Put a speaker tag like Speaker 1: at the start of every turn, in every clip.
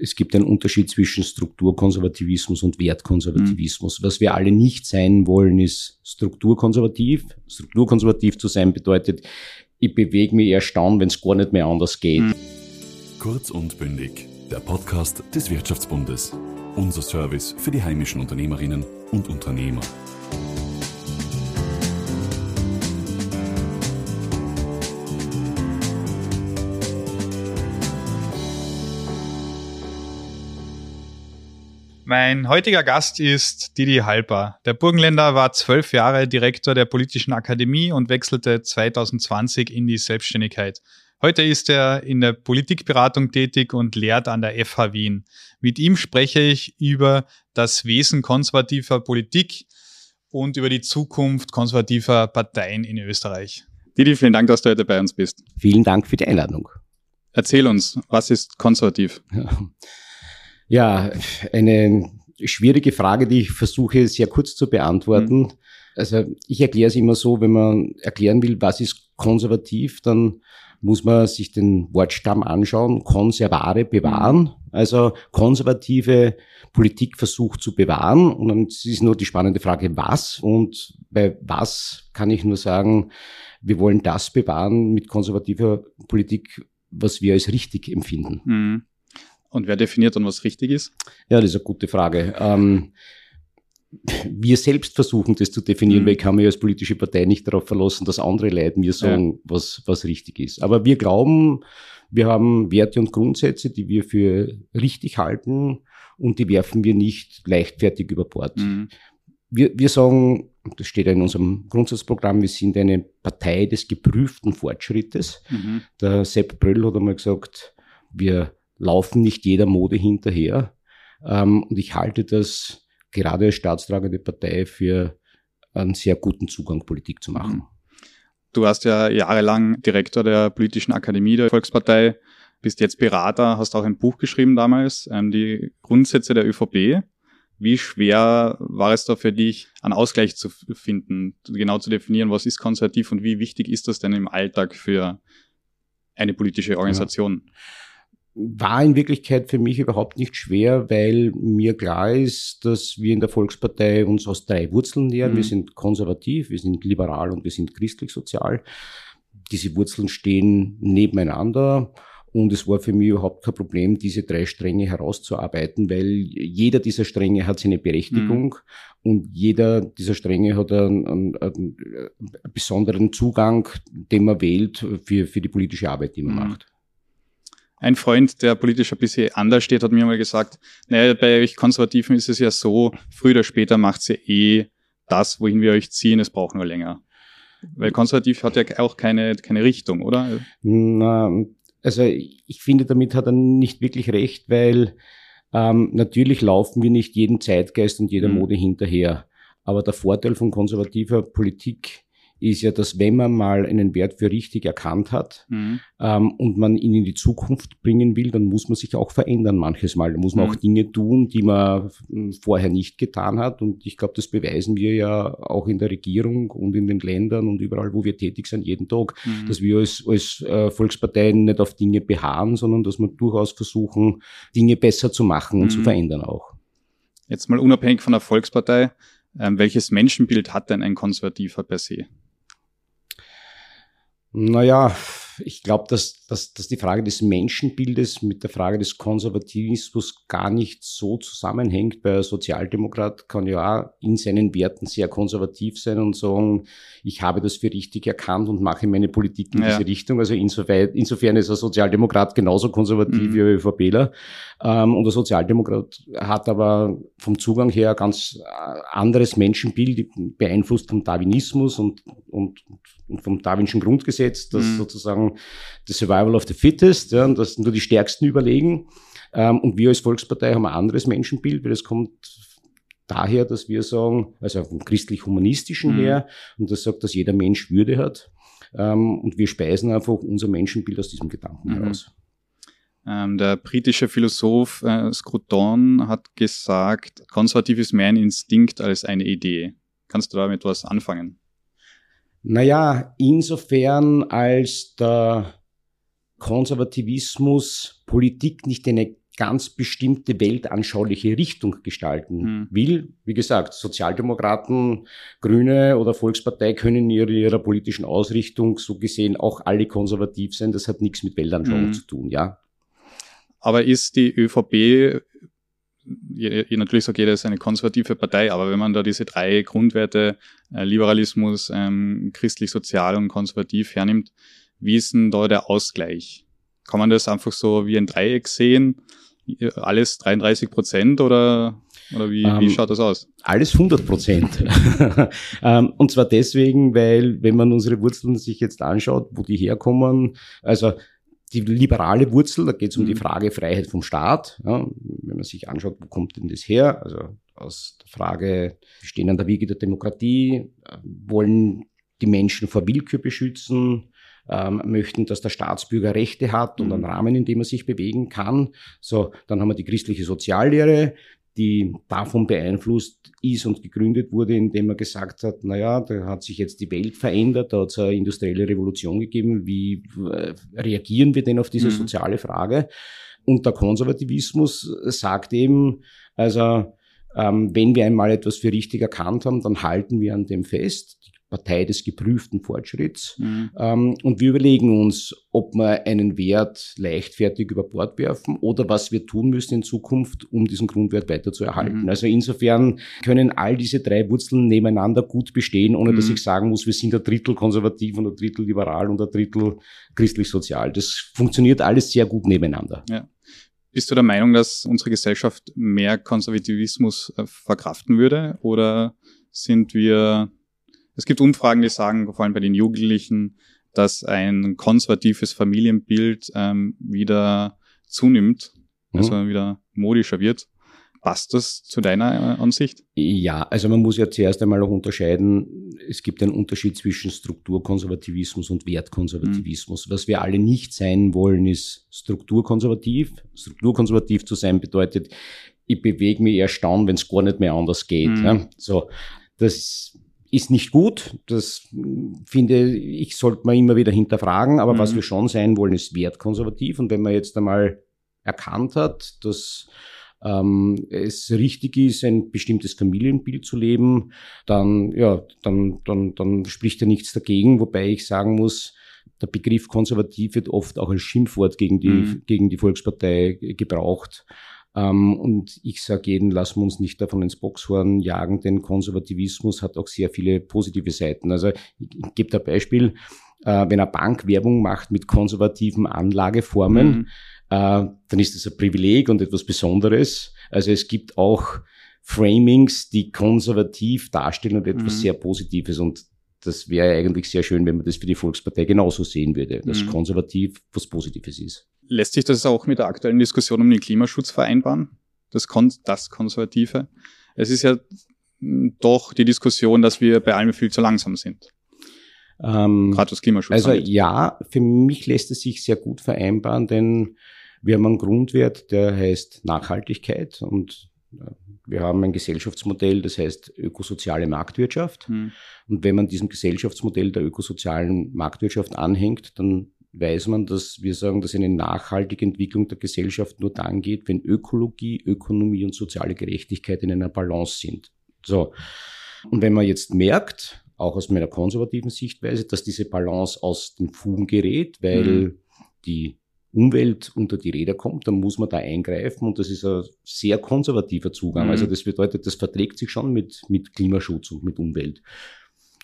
Speaker 1: es gibt einen Unterschied zwischen Strukturkonservativismus und Wertkonservativismus. Mhm. Was wir alle nicht sein wollen, ist strukturkonservativ. Strukturkonservativ zu sein bedeutet, ich bewege mich erstaunt, wenn es gar nicht mehr anders geht. Mhm.
Speaker 2: Kurz und bündig, der Podcast des Wirtschaftsbundes. Unser Service für die heimischen Unternehmerinnen und Unternehmer.
Speaker 3: Mein heutiger Gast ist Didi Halper. Der Burgenländer war zwölf Jahre Direktor der Politischen Akademie und wechselte 2020 in die Selbstständigkeit. Heute ist er in der Politikberatung tätig und lehrt an der FH Wien. Mit ihm spreche ich über das Wesen konservativer Politik und über die Zukunft konservativer Parteien in Österreich. Didi, vielen Dank, dass du heute bei uns bist.
Speaker 1: Vielen Dank für die Einladung.
Speaker 3: Erzähl uns, was ist konservativ?
Speaker 1: Ja, eine schwierige Frage, die ich versuche sehr kurz zu beantworten. Mhm. Also ich erkläre es immer so, wenn man erklären will, was ist konservativ, dann muss man sich den Wortstamm anschauen, konservare, bewahren. Also konservative Politik versucht zu bewahren. Und dann ist nur die spannende Frage, was? Und bei was kann ich nur sagen, wir wollen das bewahren mit konservativer Politik, was wir als richtig empfinden. Mhm.
Speaker 3: Und wer definiert dann, was richtig ist?
Speaker 1: Ja, das ist eine gute Frage. Ähm, wir selbst versuchen das zu definieren, mhm. weil ich kann mich als politische Partei nicht darauf verlassen, dass andere Leute mir sagen, ja. was, was richtig ist. Aber wir glauben, wir haben Werte und Grundsätze, die wir für richtig halten und die werfen wir nicht leichtfertig über Bord. Mhm. Wir, wir sagen, das steht ja in unserem Grundsatzprogramm, wir sind eine Partei des geprüften Fortschrittes. Mhm. Der Sepp Bröll hat einmal gesagt, wir laufen nicht jeder Mode hinterher. Ähm, und ich halte das gerade als staatstragende Partei für einen sehr guten Zugang, Politik zu machen. Mhm.
Speaker 3: Du warst ja jahrelang Direktor der Politischen Akademie der Volkspartei, bist jetzt Berater, hast auch ein Buch geschrieben damals, ähm, die Grundsätze der ÖVP. Wie schwer war es da für dich, einen Ausgleich zu finden, genau zu definieren, was ist konservativ und wie wichtig ist das denn im Alltag für eine politische Organisation? Ja
Speaker 1: war in Wirklichkeit für mich überhaupt nicht schwer, weil mir klar ist, dass wir in der Volkspartei uns aus drei Wurzeln nähern. Mhm. Wir sind konservativ, wir sind liberal und wir sind christlich-sozial. Diese Wurzeln stehen nebeneinander. Und es war für mich überhaupt kein Problem, diese drei Stränge herauszuarbeiten, weil jeder dieser Stränge hat seine Berechtigung mhm. und jeder dieser Stränge hat einen, einen, einen, besonderen Zugang, den man wählt für, für die politische Arbeit, die man mhm. macht.
Speaker 3: Ein Freund, der politisch ein bisschen anders steht, hat mir mal gesagt, naja, bei euch Konservativen ist es ja so, früher oder später macht ihr eh das, wohin wir euch ziehen, es braucht nur länger. Weil konservativ hat ja auch keine, keine Richtung, oder?
Speaker 1: Na, also ich finde, damit hat er nicht wirklich recht, weil ähm, natürlich laufen wir nicht jedem Zeitgeist und jeder mhm. Mode hinterher. Aber der Vorteil von konservativer Politik ist ja, dass wenn man mal einen Wert für richtig erkannt hat mhm. ähm, und man ihn in die Zukunft bringen will, dann muss man sich auch verändern manches Mal. Da muss man mhm. auch Dinge tun, die man hm, vorher nicht getan hat. Und ich glaube, das beweisen wir ja auch in der Regierung und in den Ländern und überall, wo wir tätig sind, jeden Tag, mhm. dass wir als, als äh, Volksparteien nicht auf Dinge beharren, sondern dass wir durchaus versuchen, Dinge besser zu machen und zu mhm. verändern auch.
Speaker 3: Jetzt mal unabhängig von der Volkspartei, ähm, welches Menschenbild hat denn ein Konservativer per se?
Speaker 1: Naja, ich glaube, dass, dass, dass die Frage des Menschenbildes mit der Frage des Konservativismus gar nicht so zusammenhängt. Weil ein Sozialdemokrat kann ja auch in seinen Werten sehr konservativ sein und sagen, ich habe das für richtig erkannt und mache meine Politik in ja. diese Richtung. Also insofern, insofern ist ein Sozialdemokrat genauso konservativ mhm. wie ein ÖVPler. Ähm, und der Sozialdemokrat hat aber vom Zugang her ein ganz äh, anderes Menschenbild, beeinflusst vom Darwinismus und, und, und vom Darwinschen Grundgesetz, das mhm. sozusagen the survival of the fittest, ja, und dass nur die Stärksten überlegen. Ähm, und wir als Volkspartei haben ein anderes Menschenbild, weil das kommt daher, dass wir sagen, also vom christlich-humanistischen mhm. her, und das sagt, dass jeder Mensch Würde hat. Ähm, und wir speisen einfach unser Menschenbild aus diesem Gedanken mhm. heraus.
Speaker 3: Ähm, der britische Philosoph äh, Scruton hat gesagt, konservativ ist mehr ein Instinkt als eine Idee. Kannst du damit was anfangen?
Speaker 1: Naja, insofern als der Konservativismus Politik nicht eine ganz bestimmte weltanschauliche Richtung gestalten mhm. will. Wie gesagt, Sozialdemokraten, Grüne oder Volkspartei können in ihrer, ihrer, politischen Ausrichtung so gesehen auch alle konservativ sein. Das hat nichts mit Weltanschauung mhm. zu tun, ja.
Speaker 3: Aber ist die ÖVP natürlich sagt jeder, ist eine konservative Partei, aber wenn man da diese drei Grundwerte, äh, Liberalismus, ähm, christlich-sozial und konservativ hernimmt, wie ist denn da der Ausgleich? Kann man das einfach so wie ein Dreieck sehen? Alles 33 Prozent oder, oder wie, ähm, wie schaut das aus?
Speaker 1: Alles 100 Prozent. ähm, und zwar deswegen, weil wenn man unsere Wurzeln sich jetzt anschaut, wo die herkommen, also die liberale Wurzel, da geht es um mhm. die Frage Freiheit vom Staat. Ja, wenn man sich anschaut, wo kommt denn das her? Also aus der Frage, wir stehen an der Wiege der Demokratie, äh, wollen die Menschen vor Willkür beschützen, ähm, möchten, dass der Staatsbürger Rechte hat und mhm. einen Rahmen, in dem er sich bewegen kann. So, dann haben wir die christliche Soziallehre, die davon beeinflusst ist und gegründet wurde, indem man gesagt hat, naja, da hat sich jetzt die Welt verändert, da hat es eine industrielle Revolution gegeben, wie äh, reagieren wir denn auf diese mhm. soziale Frage? Und der Konservativismus sagt eben, also ähm, wenn wir einmal etwas für richtig erkannt haben, dann halten wir an dem fest. Die Partei des geprüften Fortschritts. Mhm. Ähm, und wir überlegen uns, ob wir einen Wert leichtfertig über Bord werfen oder was wir tun müssen in Zukunft, um diesen Grundwert weiter zu erhalten. Mhm. Also insofern können all diese drei Wurzeln nebeneinander gut bestehen, ohne mhm. dass ich sagen muss, wir sind ein Drittel konservativ und ein Drittel liberal und ein Drittel christlich-sozial. Das funktioniert alles sehr gut nebeneinander.
Speaker 3: Ja. Bist du der Meinung, dass unsere Gesellschaft mehr Konservativismus äh, verkraften würde oder sind wir es gibt Umfragen, die sagen, vor allem bei den Jugendlichen, dass ein konservatives Familienbild ähm, wieder zunimmt, mhm. also wieder modischer wird. Passt das zu deiner äh, Ansicht?
Speaker 1: Ja, also man muss ja zuerst einmal auch unterscheiden, es gibt einen Unterschied zwischen Strukturkonservativismus und Wertkonservativismus. Mhm. Was wir alle nicht sein wollen, ist strukturkonservativ. Strukturkonservativ zu sein bedeutet, ich bewege mich erst dann, wenn es gar nicht mehr anders geht. Mhm. Ja? So, das ist nicht gut. Das finde ich, sollte man immer wieder hinterfragen. Aber mhm. was wir schon sein wollen, ist wertkonservativ. Und wenn man jetzt einmal erkannt hat, dass ähm, es richtig ist, ein bestimmtes Familienbild zu leben, dann, ja, dann, dann, dann spricht ja nichts dagegen. Wobei ich sagen muss, der Begriff konservativ wird oft auch als Schimpfwort gegen die, mhm. gegen die Volkspartei gebraucht. Ähm, und ich sage jedem, lassen wir uns nicht davon ins Boxhorn jagen, denn Konservativismus hat auch sehr viele positive Seiten. Also ich, ich gebe da ein Beispiel, äh, wenn eine Bank Werbung macht mit konservativen Anlageformen, mhm. äh, dann ist das ein Privileg und etwas Besonderes. Also es gibt auch Framings, die konservativ darstellen und etwas mhm. sehr Positives. Und das wäre eigentlich sehr schön, wenn man das für die Volkspartei genauso sehen würde, dass mhm. konservativ was Positives ist.
Speaker 3: Lässt sich das auch mit der aktuellen Diskussion um den Klimaschutz vereinbaren? Das, Kon das Konservative? Es ist ja hm, doch die Diskussion, dass wir bei allem viel zu langsam sind.
Speaker 1: Ähm, Gerade was Klimaschutz Also angeht. ja, für mich lässt es sich sehr gut vereinbaren, denn wir haben einen Grundwert, der heißt Nachhaltigkeit und äh, wir haben ein Gesellschaftsmodell, das heißt ökosoziale Marktwirtschaft. Hm. Und wenn man diesem Gesellschaftsmodell der ökosozialen Marktwirtschaft anhängt, dann weiß man, dass wir sagen, dass eine nachhaltige Entwicklung der Gesellschaft nur dann geht, wenn Ökologie, Ökonomie und soziale Gerechtigkeit in einer Balance sind. So. Und wenn man jetzt merkt, auch aus meiner konservativen Sichtweise, dass diese Balance aus den Fugen gerät, weil mhm. die Umwelt unter die Räder kommt, dann muss man da eingreifen und das ist ein sehr konservativer Zugang. Mhm. Also das bedeutet, das verträgt sich schon mit, mit Klimaschutz und mit Umwelt.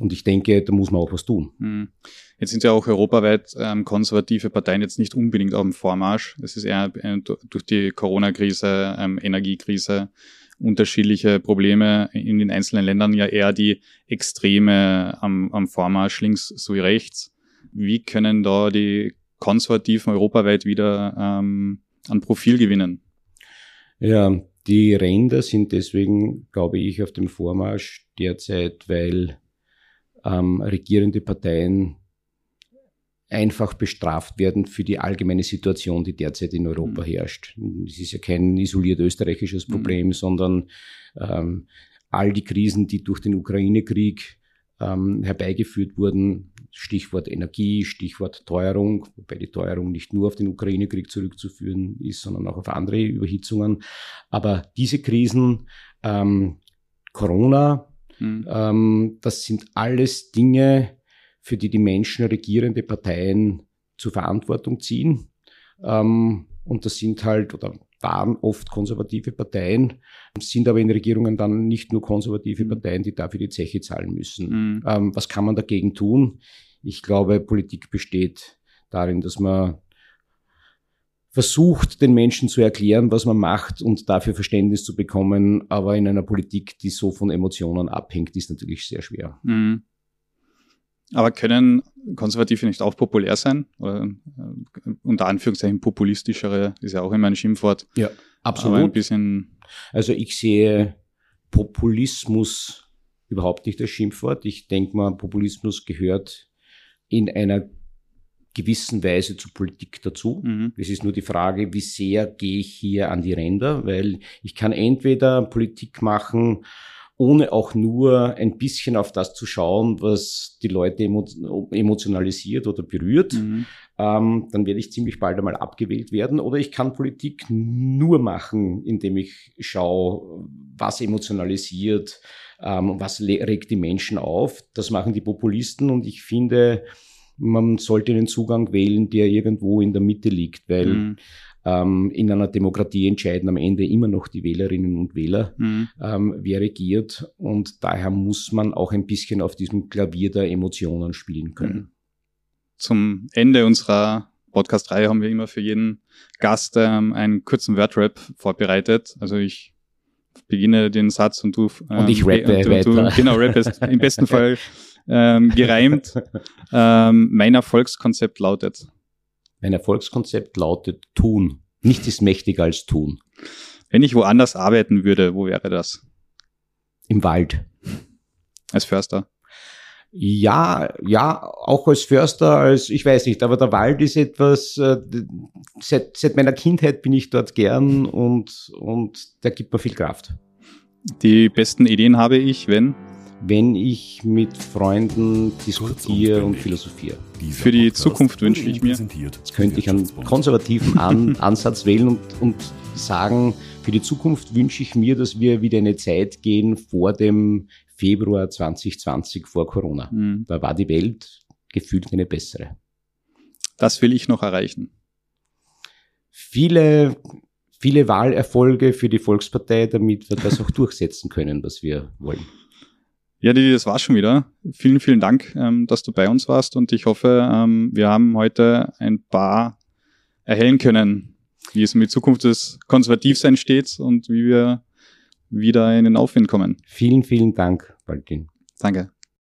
Speaker 1: Und ich denke, da muss man auch was tun.
Speaker 3: Hm. Jetzt sind ja auch europaweit ähm, konservative Parteien jetzt nicht unbedingt auf dem Vormarsch. Es ist eher äh, durch die Corona-Krise, ähm, Energiekrise, unterschiedliche Probleme in den einzelnen Ländern ja eher die Extreme am, am Vormarsch links sowie rechts. Wie können da die Konservativen europaweit wieder ähm, an Profil gewinnen?
Speaker 1: Ja, die Ränder sind deswegen, glaube ich, auf dem Vormarsch derzeit, weil ähm, regierende Parteien einfach bestraft werden für die allgemeine Situation, die derzeit in Europa mhm. herrscht. Es ist ja kein isoliert österreichisches mhm. Problem, mhm. sondern ähm, all die Krisen, die durch den Ukraine-Krieg ähm, herbeigeführt wurden. Stichwort Energie, Stichwort Teuerung, wobei die Teuerung nicht nur auf den Ukraine-Krieg zurückzuführen ist, sondern auch auf andere Überhitzungen. Aber diese Krisen, ähm, Corona, mhm. ähm, das sind alles Dinge, für die die Menschen regierende Parteien zur Verantwortung ziehen. Ähm, und das sind halt, oder waren oft konservative Parteien, sind aber in Regierungen dann nicht nur konservative mhm. Parteien, die dafür die Zeche zahlen müssen. Mhm. Ähm, was kann man dagegen tun? Ich glaube, Politik besteht darin, dass man versucht, den Menschen zu erklären, was man macht und dafür Verständnis zu bekommen. Aber in einer Politik, die so von Emotionen abhängt, ist natürlich sehr schwer. Mhm.
Speaker 3: Aber können Konservative nicht auch populär sein? Oder, äh, unter Anführungszeichen populistischere ist ja auch immer ein Schimpfwort.
Speaker 1: Ja, absolut. Aber ein bisschen also ich sehe Populismus überhaupt nicht als Schimpfwort. Ich denke mal, Populismus gehört in einer gewissen Weise zur Politik dazu. Mhm. Es ist nur die Frage, wie sehr gehe ich hier an die Ränder, weil ich kann entweder Politik machen, ohne auch nur ein bisschen auf das zu schauen, was die Leute emotionalisiert oder berührt, mhm. ähm, dann werde ich ziemlich bald einmal abgewählt werden. Oder ich kann Politik nur machen, indem ich schaue, was emotionalisiert, ähm, was regt die Menschen auf. Das machen die Populisten und ich finde, man sollte einen Zugang wählen, der irgendwo in der Mitte liegt, weil mhm ähm, in einer Demokratie entscheiden am Ende immer noch die Wählerinnen und Wähler, mhm. ähm, wer regiert. Und daher muss man auch ein bisschen auf diesem Klavier der Emotionen spielen können. Mhm.
Speaker 3: Zum Ende unserer Podcast-Reihe haben wir immer für jeden Gast ähm, einen kurzen Wordrap vorbereitet. Also ich beginne den Satz und du
Speaker 1: ähm, und ich rappe und,
Speaker 3: und du, genau rappest im besten Fall ähm, gereimt. Ähm, mein Erfolgskonzept lautet
Speaker 1: mein Erfolgskonzept lautet tun. Nichts ist mächtiger als tun.
Speaker 3: Wenn ich woanders arbeiten würde, wo wäre das?
Speaker 1: Im Wald.
Speaker 3: Als Förster?
Speaker 1: Ja, ja, auch als Förster, als ich weiß nicht, aber der Wald ist etwas, äh, seit, seit meiner Kindheit bin ich dort gern und, und der gibt mir viel Kraft.
Speaker 3: Die besten Ideen habe ich, wenn?
Speaker 1: Wenn ich mit Freunden diskutiere und philosophiere.
Speaker 3: Für die Zukunft wünsche ich mir.
Speaker 1: Jetzt könnte ich einen konservativen An Ansatz wählen und, und sagen, für die Zukunft wünsche ich mir, dass wir wieder eine Zeit gehen vor dem Februar 2020, vor Corona. Mhm. Da war die Welt gefühlt eine bessere.
Speaker 3: Das will ich noch erreichen.
Speaker 1: Viele, viele Wahlerfolge für die Volkspartei, damit wir das auch durchsetzen können, was wir wollen.
Speaker 3: Ja, Didi, das war's schon wieder. Vielen, vielen Dank, ähm, dass du bei uns warst und ich hoffe, ähm, wir haben heute ein paar erhellen können, wie es mit Zukunft des Konservativseins steht und wie wir wieder in den Aufwind kommen.
Speaker 1: Vielen, vielen Dank, Valentin.
Speaker 3: Danke.